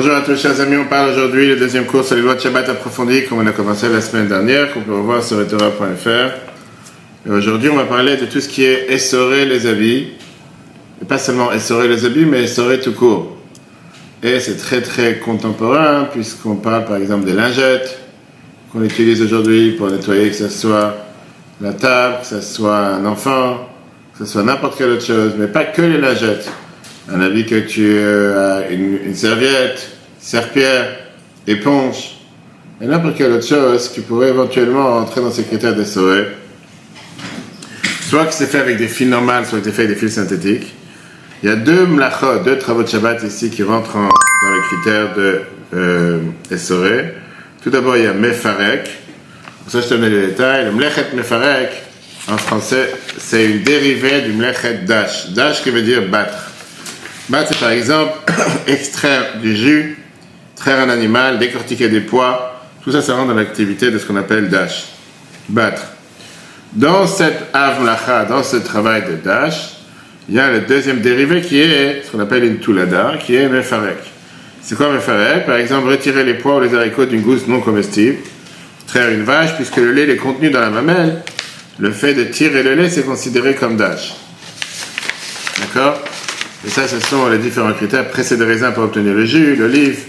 Bonjour à tous chers amis, on parle aujourd'hui le deuxième cours sur les lois de Shabbat approfondies comme on a commencé la semaine dernière, qu'on peut revoir sur etora.fr. Et aujourd'hui on va parler de tout ce qui est essorer les habits. Et pas seulement essorer les habits, mais essorer tout court. Et c'est très très contemporain puisqu'on parle par exemple des lingettes qu'on utilise aujourd'hui pour nettoyer que ce soit la table, que ce soit un enfant, que ce soit n'importe quelle autre chose, mais pas que les lingettes un avis que tu euh, as une, serviette, serpillère, éponge, et n'importe quelle autre chose qui pourrait éventuellement entrer dans ces critères de SOE. Soit que c'est fait avec des fils normales, soit que c'est fait avec des fils synthétiques. Il y a deux mlachot, deux travaux de Shabbat ici qui rentrent dans les critères de euh, Tout d'abord, il y a Mefarek. Pour ça, je te mets les détails. Le mlechet Mefarek, en français, c'est une dérivée du mlechet Dash. Dash qui veut dire battre. Bah, c'est par exemple extraire du jus, traire un animal, décortiquer des poids. Tout ça, ça rentre dans l'activité de ce qu'on appelle dash. Battre. Dans cette avlacha, dans ce travail de dash, il y a le deuxième dérivé qui est ce qu'on appelle une toulada, qui est mefarek. C'est quoi mefarek? Par exemple, retirer les pois ou les haricots d'une gousse non comestible, traire une vache, puisque le lait est contenu dans la mamelle, le fait de tirer le lait, c'est considéré comme dash. D'accord? Et ça, ce sont les différents critères. Presser des raisins pour obtenir le jus, l'olive,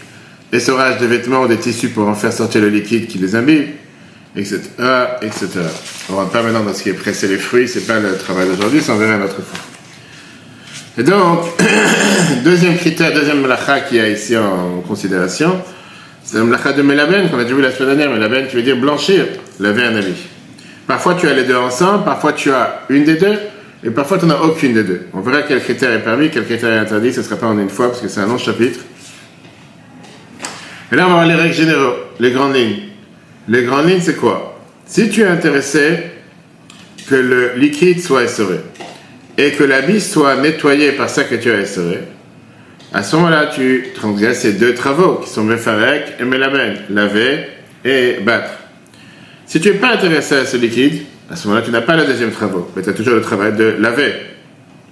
essorage des vêtements ou des tissus pour en faire sortir le liquide qui les imbibe, etc., etc. On ne rentre pas maintenant dans ce qui est presser les fruits, c'est pas le travail d'aujourd'hui, ça en verra une autre fois. Et donc, deuxième critère, deuxième malacha qu'il y a ici en considération, c'est le malacha de melaben qu'on a déjà vu la semaine dernière. Melaben qui veut dire blanchir, laver un habit. Parfois tu as les deux ensemble, parfois tu as une des deux, et parfois, tu n'en as aucune des deux. On verra quel critère est permis, quel critère est interdit. Ce ne sera pas en une fois parce que c'est un long chapitre. Et là, on va voir les règles générales, les grandes lignes. Les grandes lignes, c'est quoi? Si tu es intéressé que le liquide soit essoré et que l'habit soit nettoyé par ça que tu as essoré, à ce moment-là, tu transgresses ces deux travaux qui sont Mefarek et Melaben, laver et battre. Si tu n'es pas intéressé à ce liquide, à ce moment-là, tu n'as pas le deuxième travail, mais tu as toujours le travail de laver.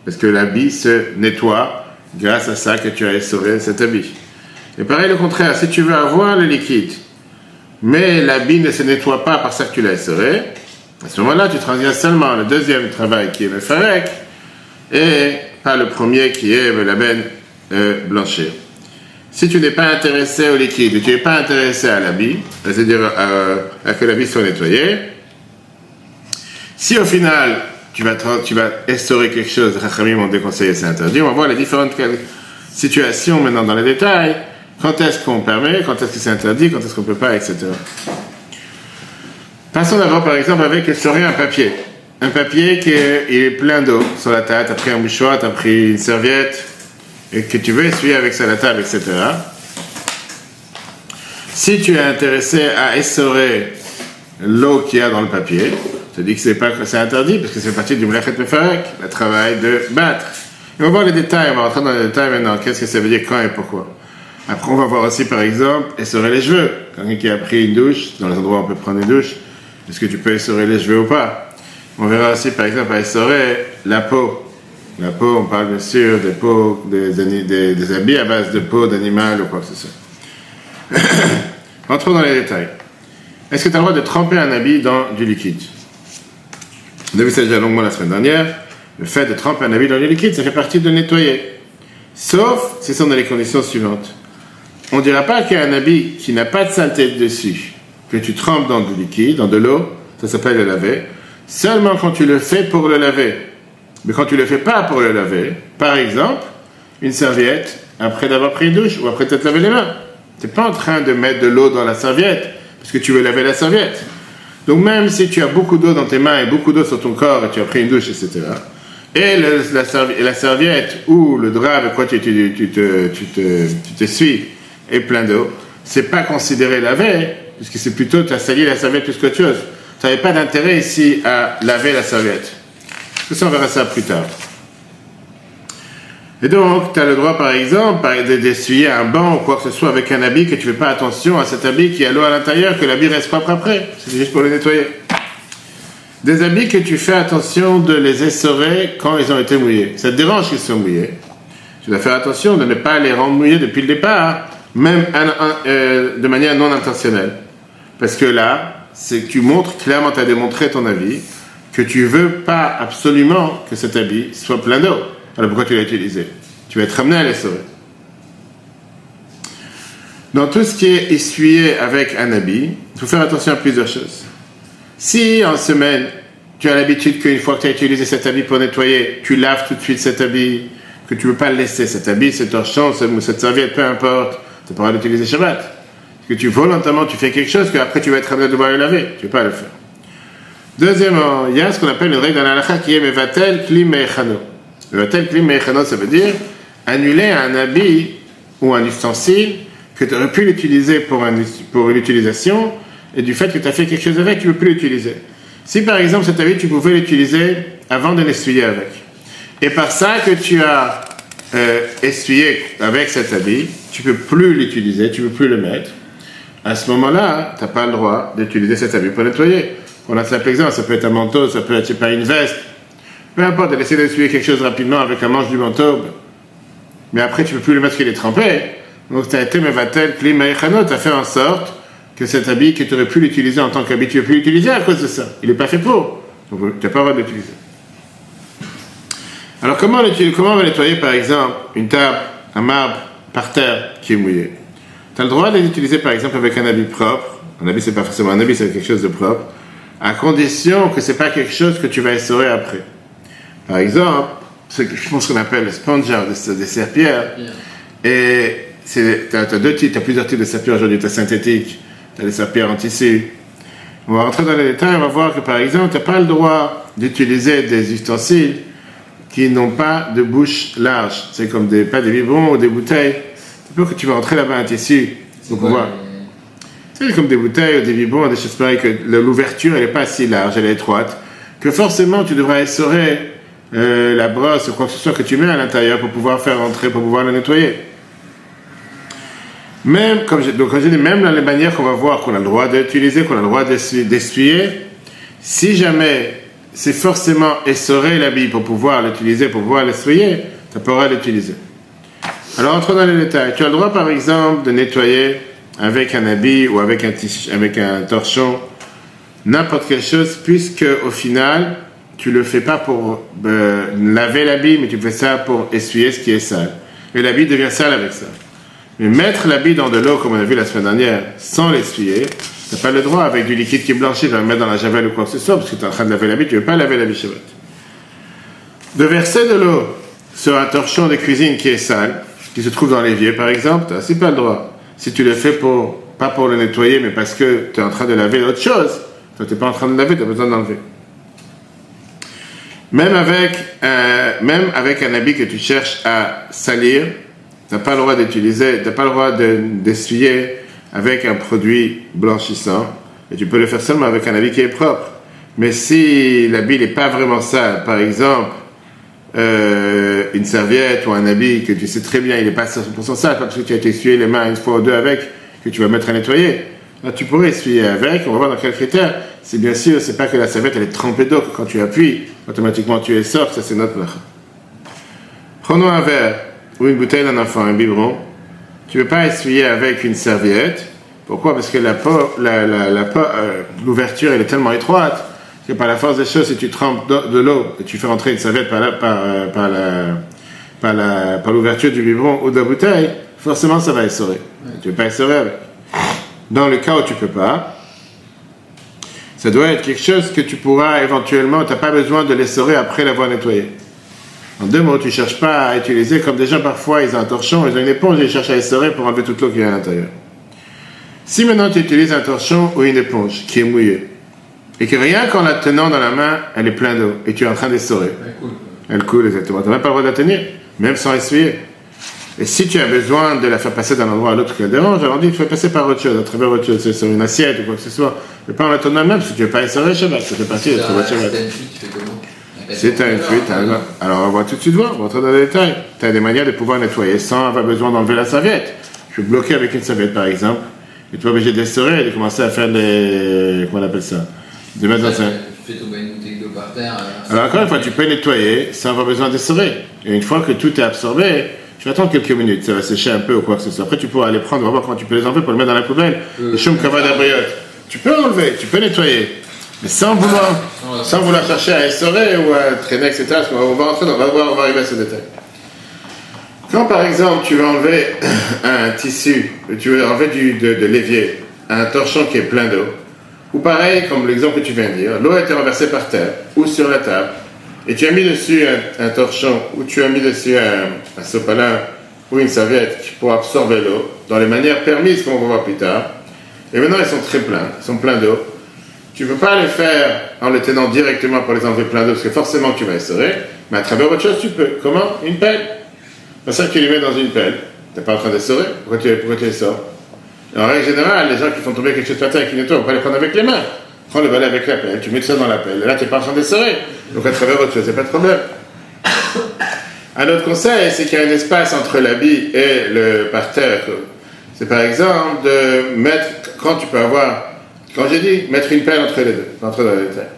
Parce que l'habit se nettoie grâce à ça que tu as essoré cet habit. Et pareil, le contraire, si tu veux avoir le liquide, mais l'habit ne se nettoie pas par ça que tu l'as essoré, à ce moment-là, tu transviens seulement le deuxième travail qui est le farek, et pas le premier qui est le label euh, blanchir. Si tu n'es pas intéressé au liquide et tu n'es pas intéressé à l'habit, c'est-à-dire euh, à que l'habit soit nettoyé, si au final, tu vas, tu essorer quelque chose, Rachamim ont déconseillé, c'est interdit, on va voir les différentes situations maintenant dans les détails. Quand est-ce qu'on permet, quand est-ce que c'est interdit, quand est-ce qu'on ne peut pas, etc. Passons d'abord par exemple avec essorer un papier. Un papier qui est plein d'eau sur la table, tu as pris un mouchoir, tu as pris une serviette, et que tu veux essuyer avec ça la table, etc. Si tu es intéressé à essorer l'eau qu'il y a dans le papier, je dis que c'est pas c'est interdit parce que c'est partie du mlechet mefarek, le travail de battre. On va voir les détails, on va rentrer dans les détails maintenant. Qu'est-ce que ça veut dire quand et pourquoi? Après, on va voir aussi, par exemple, essorer les cheveux. Quelqu'un qui a pris une douche, dans les endroits où on peut prendre une douche, est-ce que tu peux essorer les cheveux ou pas? On verra aussi, par exemple, à essorer la peau. La peau, on parle bien sûr des peaux, des, des, des habits à base de peau d'animal ou quoi que ce soit. Entrons dans les détails. Est-ce que tu as le droit de tremper un habit dans du liquide? On a vu ça déjà longuement la semaine dernière. Le fait de tremper un habit dans le liquide, ça fait partie de nettoyer. Sauf si sont dans les conditions suivantes. On ne dira pas qu'il y a un habit qui n'a pas de saleté dessus, que tu trempes dans du liquide, dans de l'eau, ça s'appelle le laver, seulement quand tu le fais pour le laver. Mais quand tu ne le fais pas pour le laver, par exemple, une serviette, après d'avoir pris une douche ou après t'être lavé les mains, tu n'es pas en train de mettre de l'eau dans la serviette, parce que tu veux laver la serviette. Donc même si tu as beaucoup d'eau dans tes mains et beaucoup d'eau sur ton corps et tu as pris une douche, etc. Et la, serviette ou le drap avec quoi tu, tu, tu, te, tu, te, tu te suis est plein d'eau, c'est pas considéré laver, puisque c'est plutôt tu as sali la serviette plus qu'autre chose. Tu n'avais pas d'intérêt ici à laver la serviette. Tout ça, on verra ça plus tard. Et donc, tu as le droit, par exemple, d'essuyer un banc ou quoi que ce soit avec un habit que tu fais pas attention à cet habit qui a l'eau à l'intérieur, que l'habit reste propre après. C'est juste pour le nettoyer. Des habits que tu fais attention de les essorer quand ils ont été mouillés. Ça te dérange qu'ils soient mouillés. Tu dois faire attention de ne pas les rendre mouillés depuis le départ, même euh, de manière non intentionnelle. Parce que là, c'est que tu montres clairement, tu as démontré ton avis, que tu veux pas absolument que cet habit soit plein d'eau. Alors pourquoi tu l'as utilisé? Tu vas être amené à l'essorer. Dans tout ce qui est essuyé avec un habit, il faut faire attention à plusieurs choses. Si en semaine, tu as l'habitude qu'une fois que tu as utilisé cet habit pour nettoyer, tu laves tout de suite cet habit, que tu ne veux pas laisser, cet habit, cet torchon, cette serviette, peu importe, tu pourras l'utiliser Shabbat. Que tu volontairement, tu fais quelque chose qu'après tu vas être amené à devoir le laver. Tu ne veux pas le faire. Deuxièmement, il y a ce qu'on appelle une règle dans qui est Mevatel Klim Mechano. Mevatel Klim Mechano, ça veut dire annuler un habit ou un ustensile que tu aurais pu l'utiliser pour, une utilisation et du fait que tu as fait quelque chose avec, tu ne veux plus l'utiliser. Si par exemple cet habit, tu pouvais l'utiliser avant de l'essuyer avec, et par ça que tu as euh, essuyé avec cet habit, tu ne peux plus l'utiliser, tu ne peux plus le mettre, à ce moment-là, tu n'as pas le droit d'utiliser cet habit pour nettoyer. On a simple exemple, ça peut être un manteau, ça peut être pas une veste, peu importe, de laisser d'essuyer quelque chose rapidement avec un manche du manteau, mais après tu peux plus le mettre qu'il est trempé. Donc tu as été mevatel, tu as fait en sorte que cet habit que tu aurais pu l'utiliser en tant qu'habit, tu ne peux plus l'utiliser à cause de ça. Il n'est pas fait pour. Donc tu n'as pas le droit de l'utiliser. Alors comment, comment on va nettoyer par exemple une table, un marbre par terre qui est mouillé? Tu as le droit de l'utiliser par exemple avec un habit propre. Un habit c'est pas forcément un habit, c'est quelque chose de propre. À condition que c'est pas quelque chose que tu vas essorer après. Par exemple, ce que je pense qu'on appelle le sponger, des, serpillères. Et tu as, deux types, tu as plusieurs types de serpillères aujourd'hui. Tu as synthétique, tu as les serpillères en tissu. On va rentrer dans les détails, on va voir que par exemple, tu n'as pas le droit d'utiliser des ustensiles qui n'ont pas de bouche large. C'est comme des, pas des biberons ou des bouteilles. C'est pour que tu vas rentrer là-bas un tissu. Donc on voit. C'est comme des bouteilles ou des biberons, des choses pareilles, que l'ouverture, elle n'est pas si large, elle est étroite, que forcément tu devras essorer euh, la brosse quoi que ce soit que tu mets à l'intérieur pour pouvoir faire rentrer, pour pouvoir la nettoyer. Même, comme donc quand même dans les manières qu'on va voir qu'on a le droit d'utiliser, qu'on a le droit d'essuyer, si jamais c'est forcément essorer l'habit pour pouvoir l'utiliser, pour pouvoir l'essuyer, tu pourras l'utiliser. Alors entrons dans les détails. Tu as le droit par exemple de nettoyer avec un habit ou avec un, avec un torchon n'importe quelle chose, puisque au final, tu le fais pas pour euh, laver l'habit, mais tu fais ça pour essuyer ce qui est sale. Et l'habit devient sale avec ça. Mais mettre l'habit dans de l'eau, comme on a vu la semaine dernière, sans l'essuyer, n'as pas le droit avec du liquide qui est blanchi de le mettre dans la javel ou quoi que ce soit, parce que tu es en train de laver l'habit, tu ne veux pas laver l'habit Shabbat. De verser de l'eau sur un torchon de cuisine qui est sale, qui se trouve dans l'évier par exemple, tu n'as pas le droit. Si tu le fais pour, pas pour le nettoyer, mais parce que tu es en train de laver autre chose, tu n'es pas en train de laver, tu as besoin d'enlever. Même avec, euh, même avec un habit que tu cherches à salir, tu n'as pas le droit d'utiliser, tu pas le droit d'essuyer avec un produit blanchissant. Et tu peux le faire seulement avec un habit qui est propre. Mais si l'habit n'est pas vraiment sale, par exemple, euh, une serviette ou un habit que tu sais très bien il n'est pas 100% sale parce que tu as essuyé les mains une fois ou deux avec, que tu vas mettre à nettoyer, là tu pourrais essuyer avec, on va voir dans quel critère. C'est bien sûr, c'est pas que la serviette elle est trempée d'eau, que quand tu appuies, automatiquement tu es sort, ça c'est notre Prenons un verre ou une bouteille d'un enfant, un biberon. Tu ne veux pas essuyer avec une serviette. Pourquoi? Parce que la euh, l'ouverture elle est tellement étroite que par la force des choses, si tu trempes de, l'eau et tu fais rentrer une serviette par, par, euh, par, la, par, l'ouverture du biberon ou de la bouteille, forcément ça va essorer. Tu ne veux pas essorer avec. Dans le cas où tu ne peux pas, ça doit être quelque chose que tu pourras éventuellement, tu n'as pas besoin de l'essorer après l'avoir nettoyé. En deux mots, tu ne cherches pas à utiliser, comme des gens parfois, ils ont un torchon, ils ont une éponge et ils cherchent à essorer pour enlever toute l'eau qui est à l'intérieur. Si maintenant tu utilises un torchon ou une éponge qui est mouillée, et que rien qu'en la tenant dans la main, elle est pleine d'eau, et tu es en train d'essorer, elle coule. Elle coule, exactement. Tu n'as même pas le droit de la tenir, même sans essuyer. Et si tu as besoin de la faire passer d'un endroit à l'autre qui la dérange, alors dis, tu fais passer par autre chose, à travers autre chose, sur une assiette ou quoi que ce soit. Mais pas en la tenant même, parce que tu ne veux pas essorer Shabbat, ça fait partie de Shabbat. C'est un fuite. Alors, on va tout de suite voir, on va rentrer dans les détails. Tu as des manières de pouvoir nettoyer sans avoir besoin d'enlever la serviette. Je vais bloquer avec une serviette, par exemple, et tu vas obligé d'essorer et de commencer à faire des. Comment on appelle ça? De mettre dans ça. Tu fais tomber une bouteille d'eau par terre. Alors, encore une fois, tu peux nettoyer sans avoir besoin d'essorer. Et une fois que tout est absorbé, tu attends quelques minutes, ça va sécher un peu ou quoi que ce soit. Après, tu pourras aller prendre, on va voir comment tu peux les enlever pour les mettre dans la poubelle. Euh, les choum. Tu peux enlever, tu peux nettoyer. Mais sans vouloir, sans vouloir chercher à essorer ou à traîner, etc. On va rentrer, dans- on va voir, on va arriver à ce détail. Quand par exemple tu veux enlever un tissu, tu veux enlever du, de, de l'évier, un torchon qui est plein d'eau, ou pareil comme l'exemple que tu viens de dire, l'eau a été renversée par terre ou sur la table, et tu as mis dessus un, torchon ou tu as mis dessus un, sopalin ou une serviette pour absorber l'eau dans les manières permises qu'on va voir plus tard, et maintenant ils sont très pleins, ils sont pleins d'eau. Tu ne peux pas les faire en les tenant directement pour les enlever plein d'eau parce que forcément tu vas essorer, mais à travers autre chose tu peux. Comment? Une pelle. C'est ça que tu les mets dans une pelle. Tu n'es pas en train d'essorer. Pourquoi tu, les sors? En règle générale, les gens qui font tomber quelque chose par terre et on va pas les prendre avec les mains. Prends le balai avec la pelle, tu mets ça dans la pelle. Et là, tu n'es pas en train d'essorer. Donc à travers autre chose, c'est pas de problème. Un autre conseil, c'est qu'il y a un espace entre l'habit et le parterre. C'est par exemple de mettre, quand tu peux avoir, quand j'ai dit, mettre une pelle entre les deux, entre dans les détails.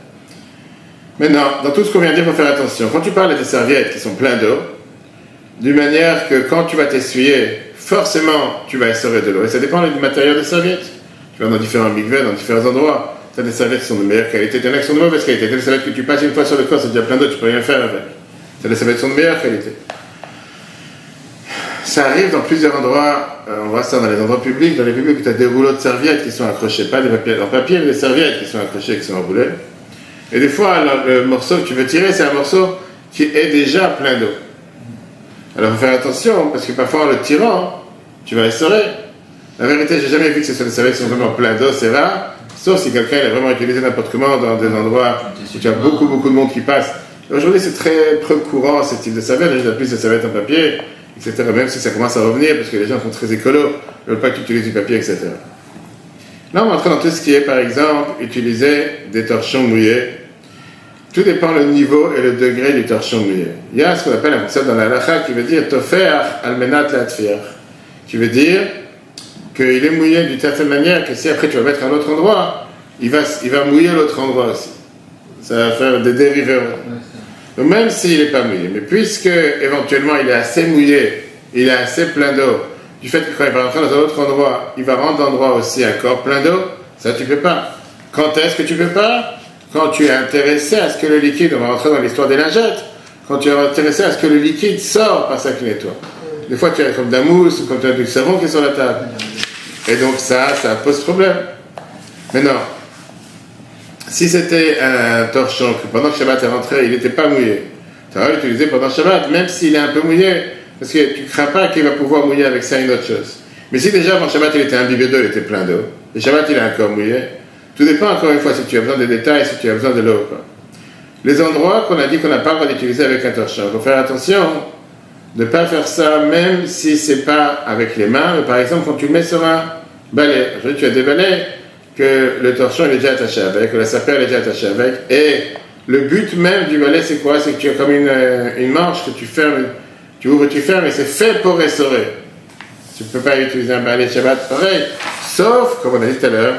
Maintenant, dans tout ce qu'on vient de dire, il faut faire attention. Quand tu parles des serviettes qui sont pleines d'eau, d'une manière que quand tu vas t'essuyer, forcément, tu vas essorer de l'eau. Et ça dépend du matériau des serviettes. Tu vas dans différents mikvahs, dans différents endroits. Tu as des serviettes qui sont de meilleure qualité, tu en as qui sont de mauvaise qualité. Tu as des serviettes que tu passes une fois sur le corps, c'est déjà plein d'eau, tu peux rien faire avec. Tu as des serviettes qui sont de meilleure qualité. Ça arrive dans plusieurs endroits, euh, on voit ça dans les endroits publics, dans les publics où tu as des rouleaux de serviettes qui sont accrochés, pas des papiers en papier, mais des serviettes qui sont accrochées, qui sont enroulées. Et des fois, le, morceau que tu veux tirer, c'est un morceau qui est déjà plein d'eau. Alors, faut faire attention, parce que parfois, en le tirant, tu vas essorer. La vérité, j'ai jamais vu que ce soit des serviettes qui sont vraiment plein d'eau, c'est rare. Sauf si quelqu'un l'a vraiment utilisé n'importe comment dans des endroits où tu as beaucoup, beaucoup de monde qui passe. Aujourd'hui, c'est très peu courant ce type de serviette. Il y a plus de serviettes en papier, etc. Même si ça commence à revenir, parce que les gens sont très écolos, ils ne veulent pas que tu utilises du papier, etc. Là, on va entrer dans tout ce qui est, par exemple, utiliser des torchons mouillés. Tout dépend le niveau et le degré du torchon mouillé. Il y a ce qu'on appelle un concept dans la halakha qui veut dire tofer almenat latfir, qui veut dire qu'il est mouillé d'une certaine manière que si après tu vas mettre à un autre endroit, il va, il va mouiller l'autre endroit aussi. Ça va faire des dérivés. Donc même s'il n'est pas mouillé, mais puisque éventuellement il est assez mouillé, il est assez plein d'eau, du fait que quand il va rentrer dans un autre endroit, il va rendre l'endroit aussi un corps plein d'eau, ça tu peux pas. Quand est-ce que tu peux pas? Quand tu es intéressé à ce que le liquide, on va rentrer dans l'histoire des lingettes, quand tu es intéressé à ce que le liquide sort par sa nettoie. Des fois tu as comme de la mousse ou comme tu as du savon qui est sur la table. Et donc ça, ça pose problème. Maintenant, si c'était un torchon que pendant que Shabbat est rentré, il n'était pas mouillé, tu vas l'utiliser pendant Shabbat, même s'il est un peu mouillé, parce que tu ne crains pas qu'il va pouvoir mouiller avec ça une autre chose. Mais si déjà avant Shabbat il était imbibé d'eau, il était plein d'eau, et Shabbat il est encore mouillé, tout dépend encore une fois si tu as besoin de détails, si tu as besoin de l'eau. Les endroits qu'on a dit qu'on n'a pas le droit d'utiliser avec un torchon, il faut faire attention ne pas faire ça même si c'est pas avec les mains, par exemple quand tu mets sur un balai, tu as des balais que le torchon est déjà attaché avec, que la sapeur est déjà attachée avec, et le but même du balai c'est quoi? C'est que tu as comme une, euh, une manche que tu fermes, tu ouvres, tu fermes, et c'est fait pour restaurer. Tu ne peux pas utiliser un balai Shabbat pareil, sauf, comme on a dit tout à l'heure,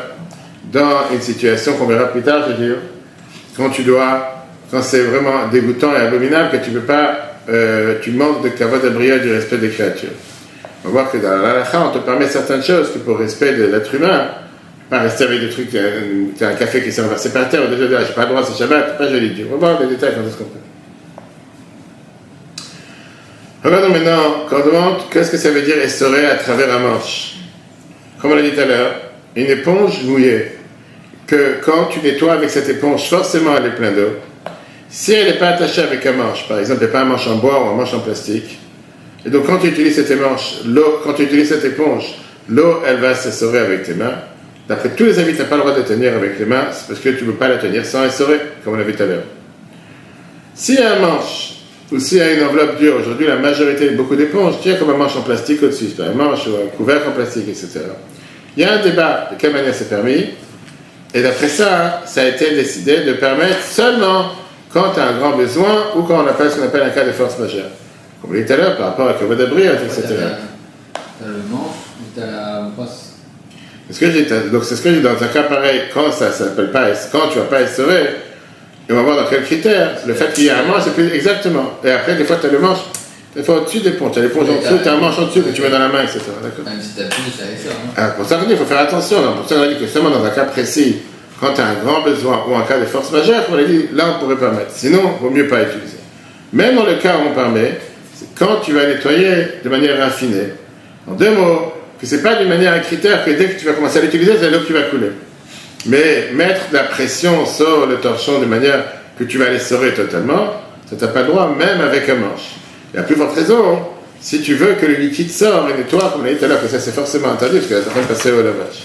dans une situation qu'on verra plus tard, je veux dire, quand tu dois, quand c'est vraiment dégoûtant et abominable, que tu peux pas, euh, tu manques de kavod abriya du respect des créatures. On va voir que dans la halakha, on te permet certaines choses que pour respect de l'être humain, pas rester avec des trucs, tu as un café qui s'est renversé par terre, déjà, j'ai pas le droit, c'est Shabbat, pas joli Dieu. On va voir les détails quand est-ce qu'on peut. Regardons maintenant, quand on demande qu'est-ce que ça veut dire essorer à travers un manche? Comme on l'a dit tout à l'heure, une éponge mouillée, que quand tu nettoies avec cette éponge, forcément elle est pleine d'eau. Si elle n'est pas attachée avec un manche, par exemple, pas un manche en bois ou un manche en plastique, et donc quand tu utilises cette l'eau, quand tu utilises cette éponge, l'eau, elle va s'essorer avec tes mains. D'après tous les avis, tu n'as pas le droit de tenir avec les mains, c'est parce que tu ne peux pas la tenir sans essorer, comme on l'a vu tout à l'heure. S'il y a un manche, ou s'il y a une enveloppe dure, aujourd'hui la majorité, beaucoup d'éponges, as comme un manche en plastique au-dessus, un manche ou un couvercle en plastique, etc. Il y a un débat de quelle manière c'est permis, et d'après ça, ça a été décidé de permettre seulement quand tu as un grand besoin ou quand on appelle ce qu'on appelle un cas de force majeure. Comme on dit tout à l'heure, par rapport à Kavod d'abri, etc. T'as le manche, mais t'as la. C'est ce que j'ai. Donc c'est ce que j'ai. Dans un cas pareil, quand ça s'appelle pas, quand tu vas pas et on va voir dans quel critère, le fait qu'il y a un manche, c'est plus exactement. Et après, des fois, tu as le manche, Des fois au-dessus des ponts, tu as l'éponge en Oui, dessous, tu as un manche en dessous que tu mets dans la main, etc. D'accord Même si t'appuies, ça ça. Hein. Ah, pour ça il faut faire attention. Pour ça qu'on a dit que seulement dans un cas précis, quand tu as un grand besoin ou en cas de force majeure, on a dit, là, on pourrait permettre. Sinon, il vaut mieux pas utiliser. Même dans le cas où on permet, c'est quand tu vas nettoyer de manière raffinée. En deux mots, que c'est pas d'une manière un critère que dès que tu vas commencer à l'utiliser, c'est l'eau qui va couler. Mais mettre de la pression sur le torchon de manière que tu vas l'essorer totalement, ça t'as pas le droit, même avec un manche. Et à plus forte raison, si tu veux que le liquide sorte et nettoie, comme on l'a dit tout à l'heure, que ça c'est forcément interdit, parce que ça de passer au lavage.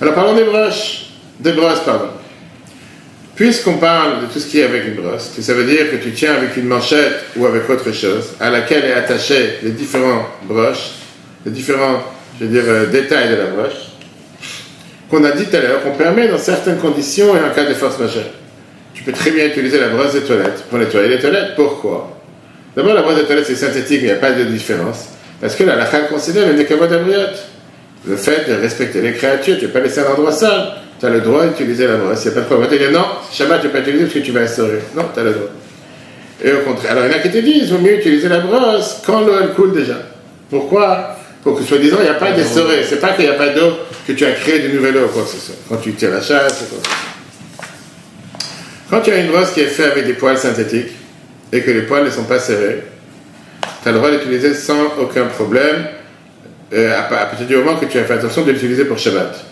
Alors parlons des brosses, des brosses, pardon. Puisqu'on parle de tout ce qui est avec une brosse, que ça veut dire que tu tiens avec une manchette ou avec autre chose, à laquelle est attaché les différents broches, les différents, je veux dire, euh, détails de la broche, qu'on a dit tout à l'heure, qu'on permet dans certaines conditions et en cas de force majeure. Tu peux très bien utiliser la brosse des toilettes pour nettoyer les toilettes. Pourquoi? D'abord, la brosse des toilettes, c'est synthétique, il n'y a pas de différence. Parce que la lacha considère le nekavod. Le fait de respecter les créatures, tu ne peux pas laisser un endroit sale. Tu as le droit d'utiliser la brosse. Il n'y a pas de problème. On te dire non, Shabbat, tu ne peux pas utiliser parce que tu vas instaurer. Non, tu as le droit. Et au contraire, alors il y en a qui te disent, il vaut mieux utiliser la brosse quand l'eau elle coule déjà. Pourquoi? Pour que soi-disant, il n'y a pas d'essoré. C'est pas qu'il n'y a pas d'eau que tu as créé de nouvelle eau. Quand tu tires la chasse, quoi. Quand tu as une brosse qui est faite avec des poils synthétiques et que les poils ne sont pas serrés, tu as le droit d'utiliser sans aucun problème euh, à partir du moment que tu as fait attention de l'utiliser pour Shabbat.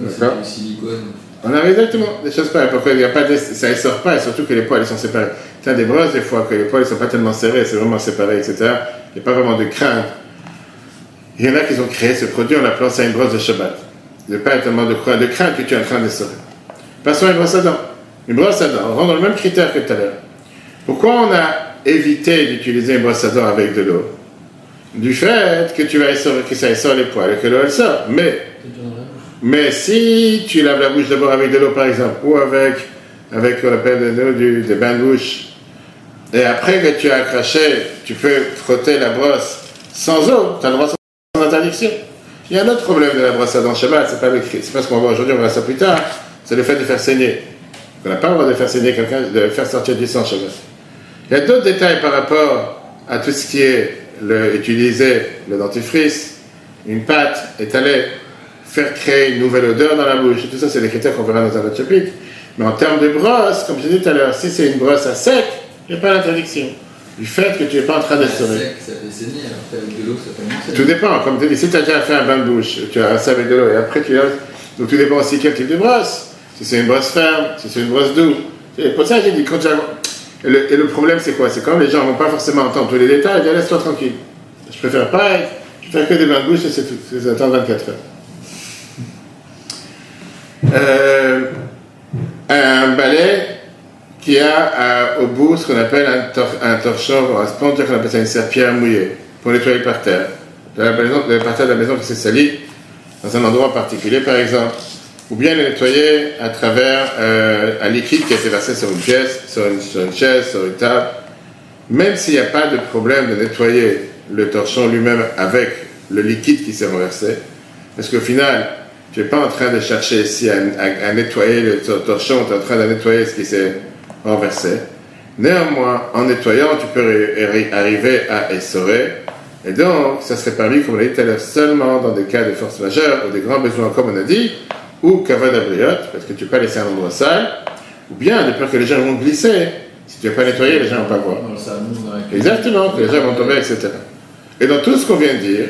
D'accord. du silicone. On a exactement des choses pareilles. Pourquoi il y a pas de- ça ne sort pas et surtout que les poils ils sont séparés. Tu as des brosses des fois que les poils ne sont pas tellement serrés, c'est vraiment séparé, etc. Il n'y a pas vraiment de crainte. Il y en a qui ont créé ce produit en l'appelant ça une brosse de Shabbat. Il n'y a pas tellement de crainte, de crainte que tu es en train d'essorer. Passons à une brosse à dents. Une brosse à dents, on rentre dans le même critère que tout à l'heure. Pourquoi on a évité d'utiliser une brosse à dents avec de l'eau? Du fait que tu vas essorer, que ça essore les poils et que l'eau elle sort. Mais mais si tu laves la bouche d'abord avec de l'eau, par exemple, ou avec, avec qu'on appelle de l'eau du, des bains de bouche, et après que tu as craché, tu peux frotter la brosse sans eau, tu as le droit sans interdiction. Il y a un autre problème de la brosse à dents Shabbat, c'est pas, pas ce qu'on va voir aujourd'hui, on verra ça plus tard, c'est le fait de faire saigner. On n'a pas le droit de faire saigner quelqu'un, de faire sortir du sang Shabbat. Il y a d'autres détails par rapport à tout ce qui est le, utiliser le dentifrice, une pâte étalée, faire créer une nouvelle odeur dans la bouche. Tout ça, c'est des critères qu'on verra dans un autre chapitre. Mais en termes de brosse, comme je disais tout à l'heure, si c'est une brosse à sec, il n'y a pas d'interdiction. Du fait que tu n'es pas en train d'essorer. sec, ça fait saigner, alors qu'avec de l'eau, ça fait Tout dépend, comme tu dis, si tu as déjà fait un bain de bouche, tu as rincé avec de l'eau et après tu laves, donc tout dépend aussi quel type de brosse. Si c'est une brosse ferme, si c'est une brosse douce. Et pour ça, j'ai dit, quand as- et, le, et le problème, c'est quoi? C'est quand les gens ne vont pas forcément entendre tous les détails, ils disent, laisse-toi tranquille. Je préfère pas, je fais que des bains de bouche et c'est tout, c'est attendre 24 heures. Euh, un balai qui a euh, au bout ce qu'on appelle un, tor- un torchon, un sponge, qu'on appelle ça une serpillère mouillée, pour nettoyer le parterre. De la, maison, de parterre de la maison qui s'est sali, dans un endroit particulier par exemple, ou bien le nettoyer à travers euh, un liquide qui a été versé sur une pièce, sur une chaise, sur une table. Même s'il n'y a pas de problème de nettoyer le torchon lui-même avec le liquide qui s'est renversé, parce qu'au final, tu n'es pas en train de chercher ici à, à- à nettoyer le tor- torchon, tu es en train de nettoyer ce qui s'est renversé. Néanmoins, en nettoyant, tu peux ri- ri- arriver à essorer. Et donc, ça serait permis, comme on l'a dit tout à l'heure, seulement dans des cas de force majeure ou des grands besoins, comme on a dit, ou cavade abriote, parce que tu ne peux pas laisser un endroit sale, ou bien de peur que les gens vont glisser. Si tu n'as pas nettoyé, les gens ne vont pas voir. Exactement, que les gens vont tomber, etc. Et dans tout ce qu'on vient de dire,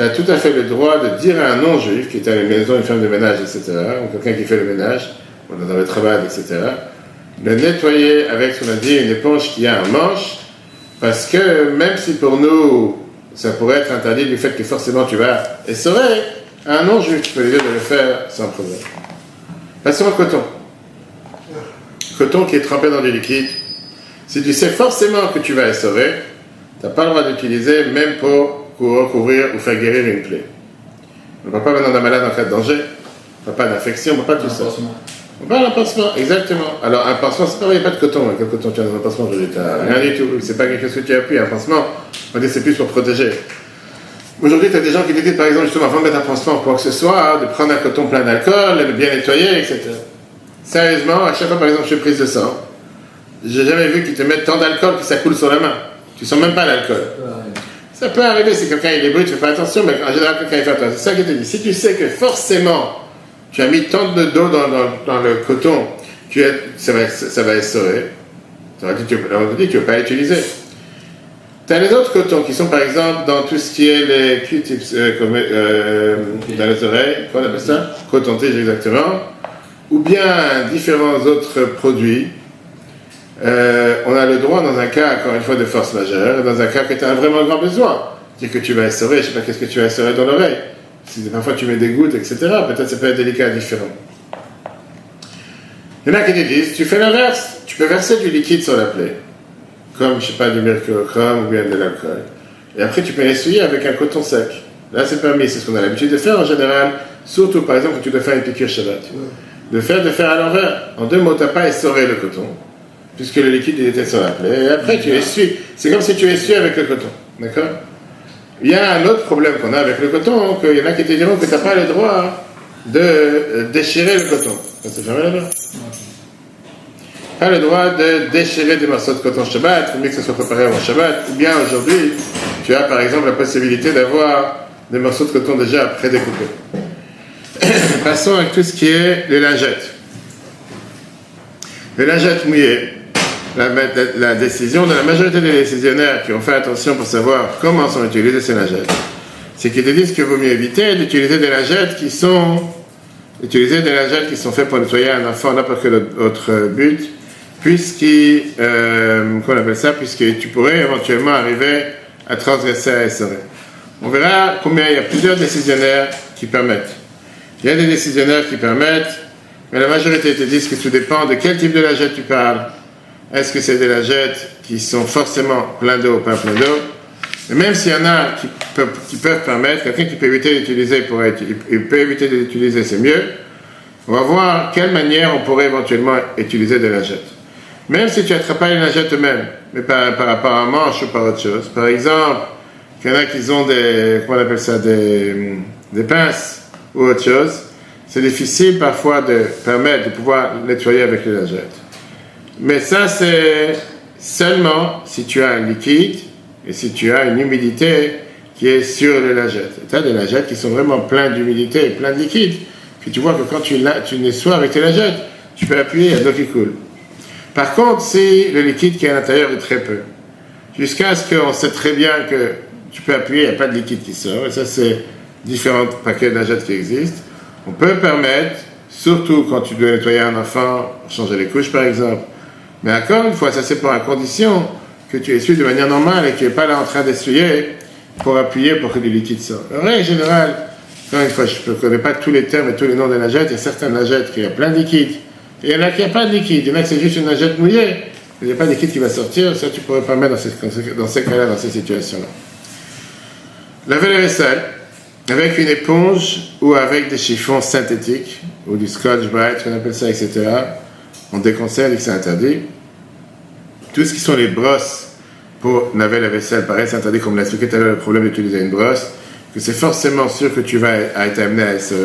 tu as tout à fait le droit de dire à un non-juif qui est à la maison, une femme de ménage, etc., ou quelqu'un qui fait le ménage, ou dans le travail, etc., de nettoyer avec ce qu'on a dit une éponge qui a un manche, parce que même si pour nous, ça pourrait être interdit du fait que forcément tu vas essorer, un non-juif, tu peux lui dire de le faire sans problème. Passons au coton. Coton qui est trempé dans du liquide. Si tu sais forcément que tu vas essorer, tu n'as pas le droit d'utiliser même pour cou- recouvrir ou faire guérir une plaie. On ne parle pas maintenant d'un malade en cas de danger, on ne parle pas d'infection, on ne parle pas de tout ça. On parle d'un pansement, exactement. Alors un pansement, c'est pas il n'y a pas de coton. hein. Quel coton tu as dans un pansement aujourd'hui T'as rien du tout. C'est pas quelque chose que tu appuies. Un pansement, on dire c'est plus pour protéger. Aujourd'hui, tu as des gens qui te disent, par exemple, justement, avant de mettre un pansement ou quoi que ce soit, de prendre un coton plein d'alcool, de le bien nettoyer, etc. Sérieusement, à chaque fois, par exemple, je suis prise de sang, j'ai jamais vu qu'ils te mettent tant d'alcool que ça coule sur la main. Tu sens même pas l'alcool. Ça peut arriver si quelqu'un est brut, tu fais pas attention, mais en général, quelqu'un fait attention. C'est ça que te dis. Si tu sais que forcément, tu as mis tant de d'eau dans, dans, le coton, tu ça, va, ça va essorer. On dit, tu ne veux pas l'utiliser. Tu as les autres cotons qui sont par exemple dans tout ce qui est les Q-tips euh, euh, dans les oreilles, qu'on appelle ça? Coton-tige exactement. Ou bien différents autres produits. Euh, on a le droit dans un cas, encore une fois, de force majeure, dans un cas que tu as vraiment grand besoin. C'est que tu vas essorer, je ne sais pas qu'est-ce que tu vas essorer dans l'oreille. Si parfois tu mets des gouttes, etc., peut-être ça peut être délicat différent. Il y en a qui te disent, tu fais l'inverse, tu peux verser du liquide sur la plaie comme, je sais pas, du mercurochrome ou bien de l'alcool. Et après, tu peux l'essuyer avec un coton sec. Là, c'est permis, c'est ce qu'on a l'habitude de faire en général, surtout par exemple quand tu dois faire une piqûre Shabbat. De faire, de faire à l'envers. En deux mots, tu n'as pas essoré le coton, puisque le liquide était sur la. Et après, tu essuies. C'est comme si tu essuies avec le coton. D'accord? Il y a un autre problème qu'on a avec le coton, qu'il y en a qui te diront que tu n'as pas le droit de déchirer le coton. Ça s'est fermé là-bas pas le droit de déchirer des morceaux de coton Shabbat, mieux que ce soit préparé avant Shabbat, ou bien aujourd'hui, tu as par exemple la possibilité d'avoir des morceaux de coton déjà prédécoupés. Passons avec tout ce qui est les lingettes. Les lingettes mouillées, la, décision de la majorité des décisionnaires qui ont fait attention pour savoir comment sont utilisées ces lingettes, c'est qu'ils te disent qu'il vaut mieux éviter d'utiliser des lingettes qui sont utiliser des lingettes qui sont faites pour nettoyer un enfant n'importe quel autre but, puisqu'il, euh, qu'on appelle ça, puisque tu pourrais éventuellement arriver à transgresser à SRE. On verra combien il y a plusieurs décisionnaires qui permettent. Il y a des décisionnaires qui permettent, mais la majorité te disent que tout dépend de quel type de lingette tu parles. Est-ce que c'est des lingettes qui sont forcément plein d'eau ou pas plein d'eau? Et même s'il y en a qui peuvent, permettre, quelqu'un qui peut éviter d'utiliser, il peut éviter d'utiliser, c'est mieux. On va voir quelle manière on pourrait éventuellement utiliser des lingettes. Même si tu n'attrapes pas les lingettes eux-mêmes, mais par, rapport à un manche ou par autre chose. Par exemple, il y en a qui ont des, comment on appelle ça, des, des pinces ou autre chose, c'est difficile parfois de permettre de pouvoir nettoyer avec les lingettes. Mais ça, c'est seulement si tu as un liquide et si tu as une humidité qui est sur les lingettes. Tu as des lingettes qui sont vraiment pleines d'humidité et pleines de liquide, que tu vois que quand tu, tu nettoies avec tes lingettes, tu peux appuyer, il y a de l'eau qui coule. Par contre, si le liquide qui est à l'intérieur est très peu, jusqu'à ce qu'on sait très bien que tu peux appuyer, il n'y a pas de liquide qui sort, et ça c'est différents paquets d'agettes qui existent, on peut permettre, surtout quand tu dois nettoyer un enfant, changer les couches par exemple, mais encore une fois, ça c'est pour la condition que tu essuies de manière normale et que tu n'es pas là en train d'essuyer pour appuyer pour que du liquide sorte. En règle générale, encore une fois, je ne connais pas tous les termes et tous les noms des nagettes, il y a certaines nagettes qui ont plein de liquide, il y en a qui n'ont pas de liquide. Il y en a qui c'est juste une nagette mouillée. Il n'y a pas de liquide qui va sortir. Ça, tu ne pourrais pas mettre dans ces, dans cas-là, dans ces situations-là. Laver la vaisselle avec une éponge ou avec des chiffons synthétiques ou du scotch bright, on appelle ça, etc. On déconseille et que c'est interdit. Tout ce qui sont les brosses pour laver la vaisselle, pareil, c'est interdit, comme l'a expliqué tout à l'heure, le problème d'utiliser une brosse, que c'est forcément sûr que tu vas être amené à SOE.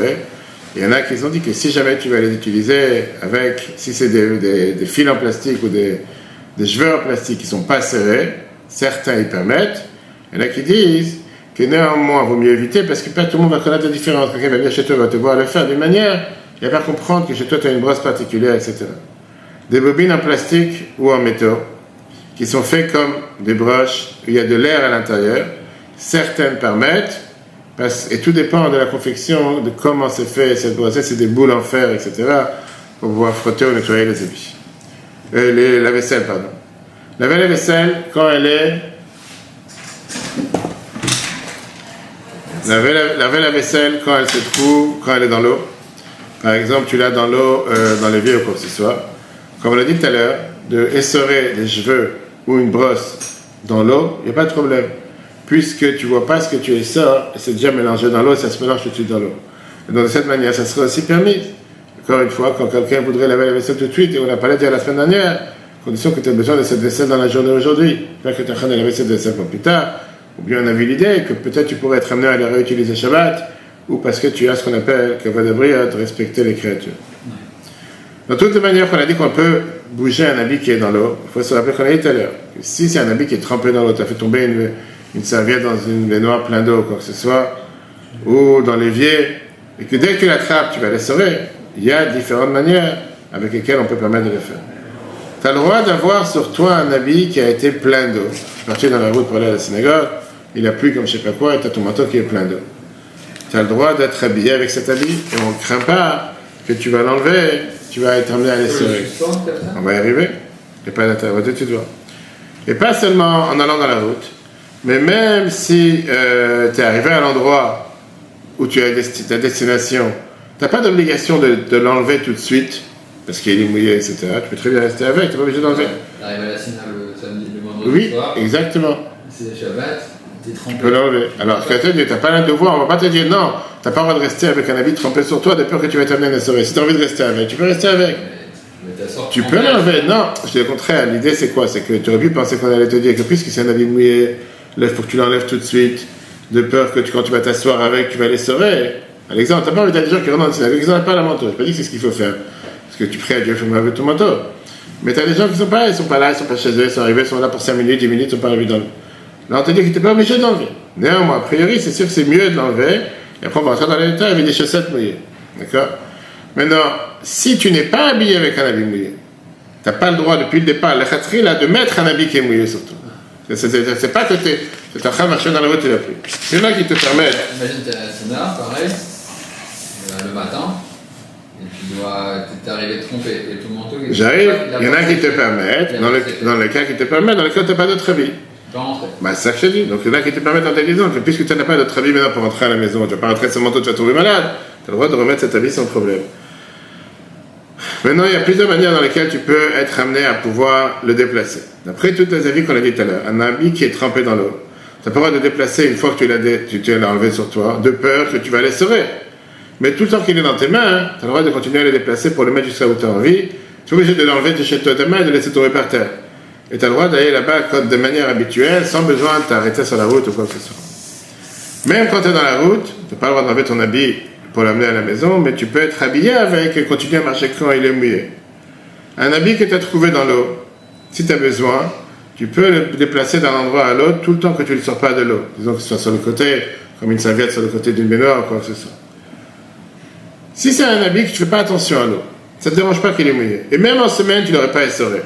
Il y en a qui ont dit que si jamais tu vas les utiliser avec, si c'est des, fils en plastique ou des, cheveux en plastique qui ne sont pas serrés, certains y permettent. Il y en a qui disent que néanmoins, il vaut mieux éviter parce que tout le monde va connaître la différence. Quelqu'un va venir chez toi, va te voir le faire d'une manière, il va comprendre que chez toi tu as une brosse particulière, etc. Des bobines en plastique ou en métaux qui sont faites comme des broches il y a de l'air à l'intérieur. Certaines permettent, et tout dépend de la confection, de comment c'est fait cette brossette, c'est des boules en fer, etc., pour pouvoir frotter ou nettoyer les habits. Euh, la vaisselle, pardon. Laver la vaisselle quand elle est. Laver la, vaisselle quand elle se trouve, quand elle est dans l'eau. Par exemple, tu l'as dans l'eau, euh, dans l'évier ou quoi que ce soit. Comme on l'a dit tout à l'heure, de essorer les cheveux ou une brosse dans l'eau, il n'y a pas de problème puisque tu vois pas ce que tu essores, c'est déjà mélangé dans l'eau ça se mélange tout de suite dans l'eau. Donc de cette manière, ça serait aussi permis. Encore une fois, quand quelqu'un voudrait laver la vaisselle tout de suite, et on n'a pas dit la semaine dernière, condition que tu as besoin de cette vaisselle dans la journée aujourd'hui, pas que tu es en train de laver cette vaisselle pour plus tard, ou bien on a l'idée que peut-être tu pourrais être amené à la réutiliser Shabbat, ou parce que tu as ce qu'on appelle, que va de respecter les créatures. De toutes les manières, qu'on a dit qu'on peut bouger un habit qui est dans l'eau, il faut se rappeler qu'on a dit tout à l'heure. Si c'est un habit qui est trempé dans l'eau, tu as fait tomber une, serviette dans une baignoire pleine d'eau, quoi que ce soit, ou dans l'évier, et que dès que tu l'attrapes, tu vas l'essorer, il y a différentes manières avec lesquelles on peut permettre de le faire. Tu as le droit d'avoir sur toi un habit qui a été plein d'eau. Je suis parti dans la route pour aller à la synagogue, il a plu comme je sais pas quoi, et tu as ton manteau qui est plein d'eau. Tu as le droit d'être habillé avec cet habit, et on ne craint pas que tu vas l'enlever, tu vas être amené à l'essorer. On va y arriver. Et pas d'intérêt, tu dois. Et pas seulement en allant dans la route, mais même si euh, tu es arrivé à l'endroit où tu as ta destination, tu n'as pas d'obligation de, de l'enlever tout de suite, parce qu'il est mouillé, etc. Tu peux très bien rester avec, tu n'es pas obligé d'enlever. Tu arrives à la synagogue le samedi, le vendredi Oui, soir, exactement. c'est Shabbat, Tu peux l'enlever. Alors, ce que tu n'as pas le devoir, on va pas te dire non, tu n'as pas le droit de rester avec un habit trempé sur toi de peur que tu vas t'amener à l'essorer. Si tu as envie de rester avec, tu peux rester avec. T'as Tu peux l'enlever. Non, je dis le contraire. L'idée, c'est quoi? C'est que tu aurais pu penser qu'on allait te dire que puisque c'est un habit mouillé, là, il faut que tu l'enlèves tout de suite, de peur que tu- quand tu vas t'asseoir avec, tu vas l'essorer. À l'exemple, t'as pas envie d'être des gens qui rentrent dans le synagogue, ils n'ont pas la manteau. Je pas dit que c'est ce qu'il faut faire. Parce que tu pries à Dieu, fais-moi avec ton manteau. Mais tu as des gens qui sont pas, ils sont pas là, ils sont pas chez eux, ils sont arrivés, ils sont là pour 5 minutes, 10 minutes, ils sont pas arrivés dans le. Là, on te dit que tu n'es pas obligé de l'enlever. Néanmoins, a priori, c'est sûr que c'est mieux de l'enlever. Et après, on va rentrer dans les détails avec des chaussettes mouillées. D'accord? Maintenant, si tu n'es pas habillé avec un habit mouillé, tu n'as pas le droit depuis le départ, le khatri, là, de mettre un habit qui est mouillé sur toi. C'est- pas que tu es en train de marcher dans la route, pris. Il y en a qui te permettent. Imagine t'es à la Sénat, pareil, euh, le matin, et tu dois, t'es arrivé trompé, et ton manteau... il- J'arrive, il y en a qui te permettent, dans le, dans le cas qui te permettent, dans le cas où tu n'as pas d'autre habit. Bah, c'est ça que je. Donc, en a qui te disant que puisque tu n'as pas d'autre habit maintenant pour rentrer à la maison, tu vas pas rentrer ce manteau, tu vas tomber malade, tu as le droit de remettre cet habit sans problème. Maintenant, il y a plusieurs manières dans lesquelles tu peux être amené à pouvoir le déplacer. D'après toutes les avis qu'on a dit tout à l'heure, un habit qui est trempé dans l'eau, tu n'as le droit de le déplacer une fois que tu l'as tu, l'as enlevé sur toi, de peur que tu vas l'essorer. Mais tout le temps qu'il est dans tes mains, tu as le droit de continuer à le déplacer pour le mettre jusqu'à où tu as envie. Tu es obligé de l'enlever de chez toi ta main et de laisser tomber par terre. Et tu as le droit d'aller là-bas de manière habituelle, sans besoin de t'arrêter sur la route ou quoi que ce soit. Même quand tu es dans la route, tu n'as pas le droit d'enlever ton habit pour l'amener à la maison, mais tu peux être habillé avec et continuer à marcher quand il est mouillé. Un habit que tu as trouvé dans l'eau, si tu as besoin, tu peux le déplacer d'un endroit à l'autre tout le temps que tu ne sors pas de l'eau. Disons que ce soit sur le côté, comme une serviette sur le côté d'une baignoire ou quoi que ce soit. Si c'est un habit que tu ne fais pas attention à l'eau, ça ne te dérange pas qu'il est mouillé. Et même en semaine, tu ne l'aurais pas essoré.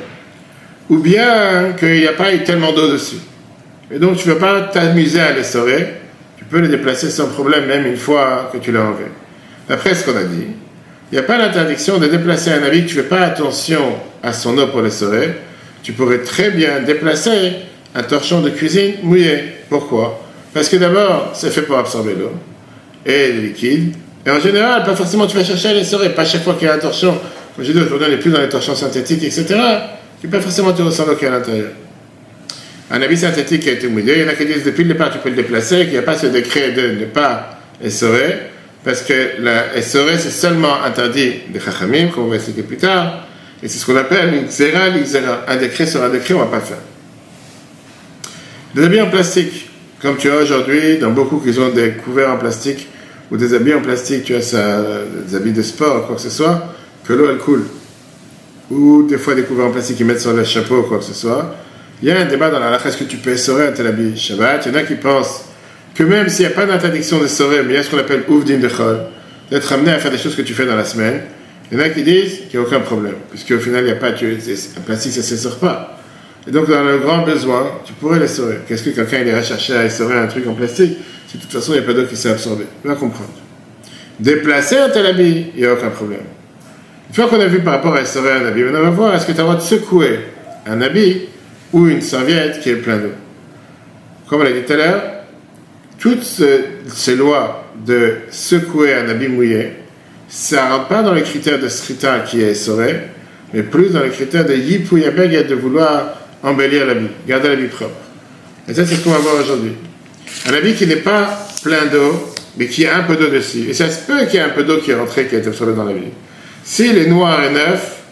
Ou bien qu'il n'y a pas eu tellement d'eau dessus. Et donc, tu ne veux pas t'amuser à l'essorer. Tu peux le déplacer sans problème, même une fois que tu l'as enlevé. D'après ce qu'on a dit, il n'y a pas l'interdiction de déplacer un habit tu ne fais pas attention à son eau pour l'essorer. Tu pourrais très bien déplacer un torchon de cuisine mouillé. Pourquoi? Parce que d'abord, c'est fait pour absorber l'eau et les liquides. Et en général, pas forcément tu vas chercher à l'essorer. Pas chaque fois qu'il y a un torchon. Comme je dis, aujourd'hui, on n'est plus dans les torchons synthétiques, etc. Tu peux forcément qui est à l'intérieur. Un habit synthétique qui a été mouillé, il y en a qui disent depuis le départ tu peux le déplacer, qu'il n'y a pas ce décret de ne pas essorer, parce que la essorer c'est seulement interdit des chachamim, comme on va expliquer plus tard, et c'est ce qu'on appelle une xéra. Un décret sur un décret, on ne va pas faire. Des habits en plastique, comme tu as aujourd'hui, dans beaucoup qui ont des couverts en plastique, ou des habits en plastique, tu as ça, des habits de sport, quoi que ce soit, que l'eau elle coule. Ou des fois des couverts en plastique qu'ils mettent sur le chapeau, quoi que ce soit. Il y a un débat dans la halakha, est-ce que tu peux essorer un tel habit? Shabbat Il y en a qui pensent que même s'il n'y a pas d'interdiction d'essorer, mais il y a ce qu'on appelle ouvdin de chol, d'être amené à faire des choses que tu fais dans la semaine, il y en a qui disent qu'il n'y a aucun problème, puisque au final, il n'y a pas, tu, un plastique, ça ne s'essore pas. Et donc, dans le grand besoin, tu pourrais l'essorer. Qu'est-ce que quelqu'un irait chercher à essorer un truc en plastique si de toute façon, il n'y a pas d'eau qui s'est absorbée Tu vas comprendre. Déplacer un tel habit, il n'y a aucun problème. Une fois qu'on a vu par rapport à essorer un habit, maintenant on va voir, est-ce que tu as le droit de secouer un habit ou une serviette qui est pleine d'eau? Comme on l'a dit tout à l'heure, toutes ce- ces lois de secouer un habit mouillé, ça ne rentre pas dans les critères de srita qui est essoré, mais plus dans les critères de yipuyabeg de vouloir embellir l'habit, garder l'habit propre. Et ça, c'est ce qu'on va voir aujourd'hui. Un habit qui n'est pas plein d'eau, mais qui a un peu d'eau dessus. Et ça se peut qu'il y ait un peu d'eau qui est rentrée, qui est absorbée dans l'habit. S'il est noir et neuf,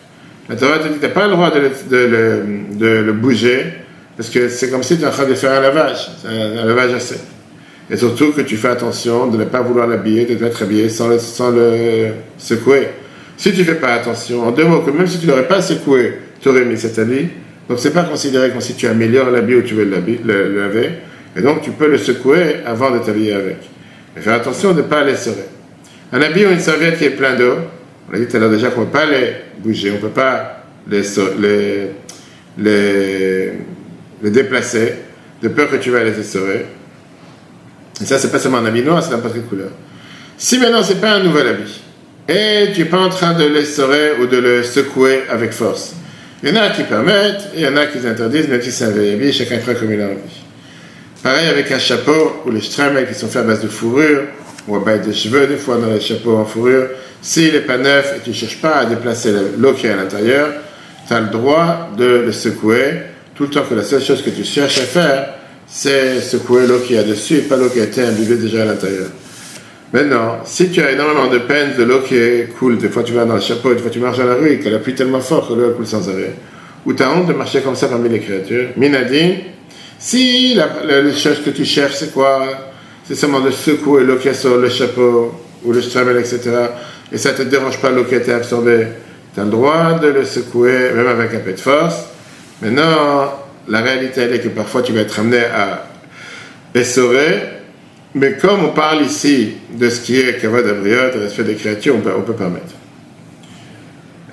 la Torah te dit tu n'as pas le droit de le, bouger, parce que c'est comme si tu es en train de faire un lavage, un, un lavage à sec. Et surtout que tu fais attention de ne pas vouloir l'habiller, de te mettre habillé sans le, sans le secouer. Si tu fais pas attention, en deux mots, que même si tu l'aurais pas secoué, tu aurais mis cet habit. Donc c'est pas considéré comme si tu améliores l'habit ou tu veux le, laver. Et donc tu peux le secouer avant de t'habiller avec. Mais fais attention de ne pas l'essorer. Un habit ou une serviette qui est plein d'eau, on a dit tout à l'heure déjà qu'on ne peut pas les bouger, on ne peut pas les, déplacer, de peur que tu vas les essorer. Et ça, c'est pas seulement un habit noir, c'est n'importe quelle couleur. Si maintenant c'est pas un nouvel habit, et tu n'es pas en train de l'essorer ou de le secouer avec force, il y en a qui permettent, et il y en a qui interdisent, même si c'est un vieil habit, chacun fera comme il a envie. Pareil avec un chapeau ou les stramels qui sont faits à base de fourrure, ou à base de cheveux, des fois dans les chapeaux en fourrure. S'il n'est pas neuf et tu ne cherches pas à déplacer l'eau qui est à l'intérieur, tu as le droit de le secouer, tout le temps que la seule chose que tu cherches à faire, c'est secouer l'eau qui est dessus et pas l'eau qui a été imbibée déjà à l'intérieur. Maintenant, si tu as énormément de peine de l'eau qui coule, des fois tu vas dans le chapeau, des fois tu marches dans la rue et qu'elle appuie tellement fort que l'eau coule sans arrêt, ou tu as honte de marcher comme ça parmi les créatures, Minadine, si la, chose que tu cherches, c'est quoi? C'est seulement de secouer est sur le chapeau ou le stramel, etc. Et ça ne te dérange pas l'eau qui a absorbée. Tu as le droit de le secouer, même avec un peu de force. Maintenant, la réalité, elle est que parfois tu vas être amené à essorer. Mais comme on parle ici de ce qui est kavod abriot, respect des créatures, on peut, on peut permettre.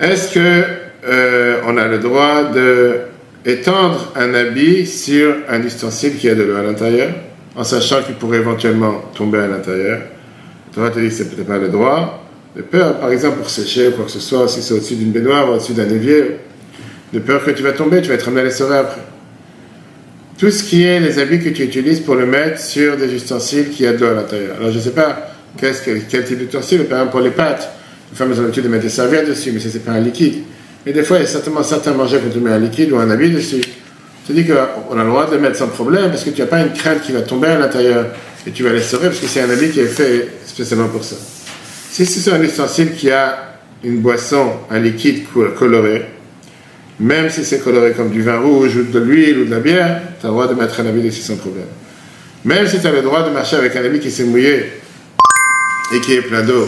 Est-ce que euh, on a le droit de étendre un habit sur un ustensile qui a de l'eau à l'intérieur, en sachant qu'il pourrait éventuellement tomber à l'intérieur. Tu vas te dire que c'est peut-être pas le droit. De peur, par exemple, pour sécher ou quoi que ce soit, si c'est au-dessus d'une baignoire ou au-dessus d'un évier, de peur que tu vas tomber, tu vas être amené à les sauver après. Tout ce qui est les habits que tu utilises pour le mettre sur des ustensiles qui a de l'eau à l'intérieur. Alors je ne sais pas qu'est-ce quel type d'ustensile, par exemple pour les pâtes, les femmes ont l'habitude de mettre des serviettes dessus, mais ça c'est pas un liquide. Mais des fois, il y a certainement certains mangeurs que tu mets un liquide ou un habit dessus. Dis qu'on a le droit de mettre sans problème parce que tu n'as pas une crainte qui va tomber à l'intérieur et tu vas sauver parce que c'est un habit qui est fait spécialement pour ça. Si c'est un ustensile qui a une boisson, un liquide coloré, même si c'est coloré comme du vin rouge ou de l'huile ou de la bière, tu as le droit de mettre un habit dessus sans problème. Même si tu as le droit de marcher avec un habit qui s'est mouillé et qui est plein d'eau,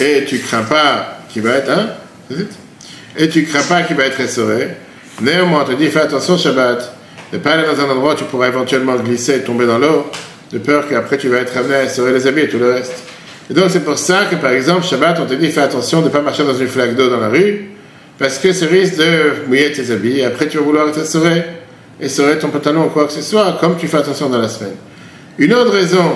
et tu crains pas qu'il va être, hein, et tu crains pas qu'il va être essoré. Néanmoins, on te dit fais attention Shabbat, ne pas aller dans un endroit où tu pourras éventuellement glisser et tomber dans l'eau, de peur qu'après tu vas être amené à essorer les habits et tout le reste. Et donc c'est pour ça que par exemple Shabbat, on te dit fais attention de ne pas marcher dans une flaque d'eau dans la rue, parce que ça risque de mouiller tes habits, et après tu vas vouloir être essoré, essorer ton pantalon ou quoi que ce soit, comme tu fais attention dans la semaine. Une autre raison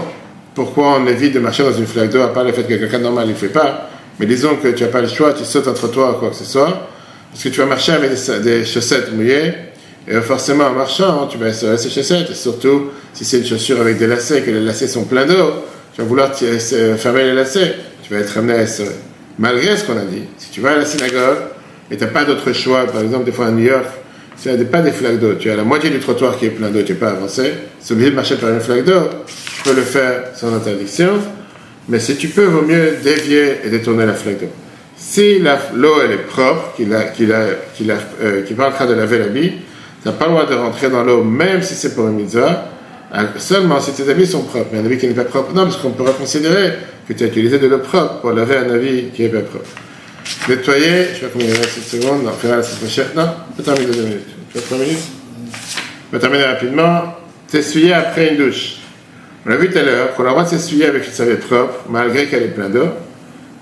pourquoi on évite de marcher dans une flaque d'eau, à part le fait que quelqu'un normal ne le fait pas, mais disons que tu n'as pas le choix, tu sautes entre toi ou quoi que ce soit, parce que tu vas marcher avec des, chaussettes mouillées, et forcément en marchant, tu vas essorer ces chaussettes, et surtout si c'est une chaussure avec des lacets, que les lacets sont pleins d'eau, tu vas vouloir fermer les lacets, tu vas être amené à essorer. Malgré ce qu'on a dit, si tu vas à la synagogue et tu n'as pas d'autre choix, par exemple des fois à New York, tu n'as pas des flaques d'eau, tu as la moitié du trottoir qui est plein d'eau, tu n'es pas avancé, c'est obligé de marcher par une flaque d'eau, tu peux le faire sans interdiction, mais si tu peux, vaut mieux dévier et détourner la flaque d'eau. Si l'eau elle est propre, qu'il qu'il a, euh, train de laver l'habit, tu n'as pas le droit de rentrer dans l'eau, même si c'est pour une mitzvah, seulement si tes habits sont propres. Mais un habit qui n'est pas propre, non, parce qu'on pourrait considérer que tu as utilisé de l'eau propre pour laver un habit qui n'est pas propre. Nettoyer, je sais pas combien il reste cette seconde, non, faire la prochaine. Non, on peut terminer deux minutes. Tu veux trois minutes? On va terminer rapidement. T'essuyer après une douche. On a vu tout à l'heure qu'on a le droit de s'essuyer avec une serviette propre, malgré qu'elle est pleine d'eau.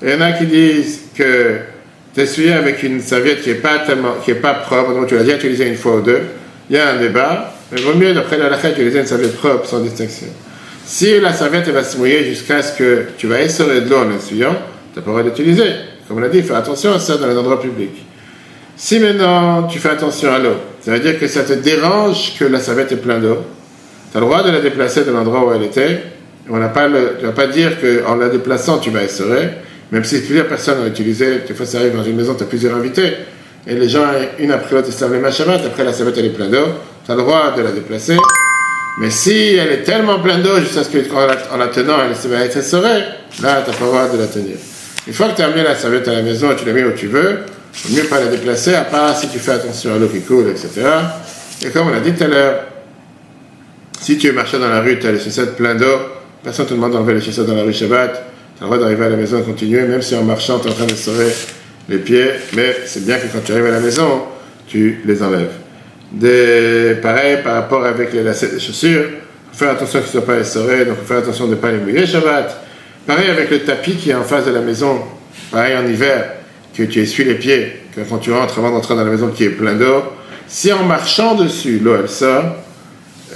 Il y en a qui disent que t'essuyer avec une serviette qui n'est pas, tellement, qui est pas propre, donc tu l'as déjà utilisée une fois ou deux, il y a un débat, mais vaut mieux, d'après la lacha, utiliser une serviette propre sans distinction. Si la serviette va se mouiller jusqu'à ce que tu vas essorer de l'eau en essuyant, tu n'as pas le droit d'utiliser. Comme on l'a dit, fais attention à ça dans les endroits publics. Si maintenant tu fais attention à l'eau, ça veut dire que ça te dérange que la serviette est pleine d'eau, tu as le droit de la déplacer de l'endroit où elle était. On n'a pas le, tu ne vas pas dire qu'en la déplaçant, tu vas essorer, même si plusieurs personnes ont utilisé, des fois ça arrive dans une maison, tu as plusieurs invités, et les gens, une après l'autre, ils servent les Shabbat, après la serviette elle est pleine d'eau, tu as le droit de la déplacer. Mais si elle est tellement pleine d'eau, jusqu'à ce qu'en la, en la tenant, elle va être essorée, là, tu n'as pas le droit de la tenir. Une fois que tu as amené la serviette à la maison tu l'as mis où tu veux, il vaut mieux pas la déplacer, à part si tu fais attention à l'eau qui coule, etc. Et comme on l'a dit tout à l'heure, si tu marché dans la rue, tu as les chaussettes plein d'eau, personne ne te demande d'enlever les chaussettes dans la rue Shabbat, tu droit d'arriver à la maison et continuer, même si en marchant, tu es en train de sauver les pieds, mais c'est bien que quand tu arrives à la maison, tu les enlèves. Des, pareil, par rapport avec les lacets des chaussures, faut faire attention qu'ils ne soient pas essorés, donc faut faire attention de ne pas les mouiller Shabbat. Pareil avec le tapis qui est en face de la maison, pareil en hiver, que tu essuies les pieds, que quand tu rentres avant d'entrer dans la maison qui est plein d'eau, si en marchant dessus, l'eau elle sort,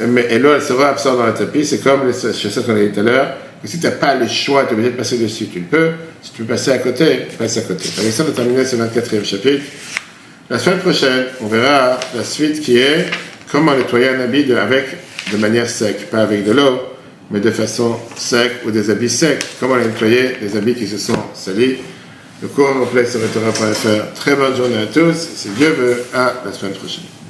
mais, et l'eau elle se réabsorbe dans le tapis, c'est comme les chaussettes qu'on a dit tout à l'heure, si tu n'as pas le choix, tu es obligé de passer dessus, tu le peux, si tu peux passer à côté, passe à côté. Avec ça, on a terminé ce 24e chapitre. La semaine prochaine, on verra la suite qui est comment nettoyer un habit avec, de manière sec, pas avec de l'eau, mais de façon sec ou des habits secs. Comment nettoyer des habits qui se sont salis. Le cours complet sur Torah.fr. Très bonne journée à tous. Si Dieu veut, à la semaine prochaine.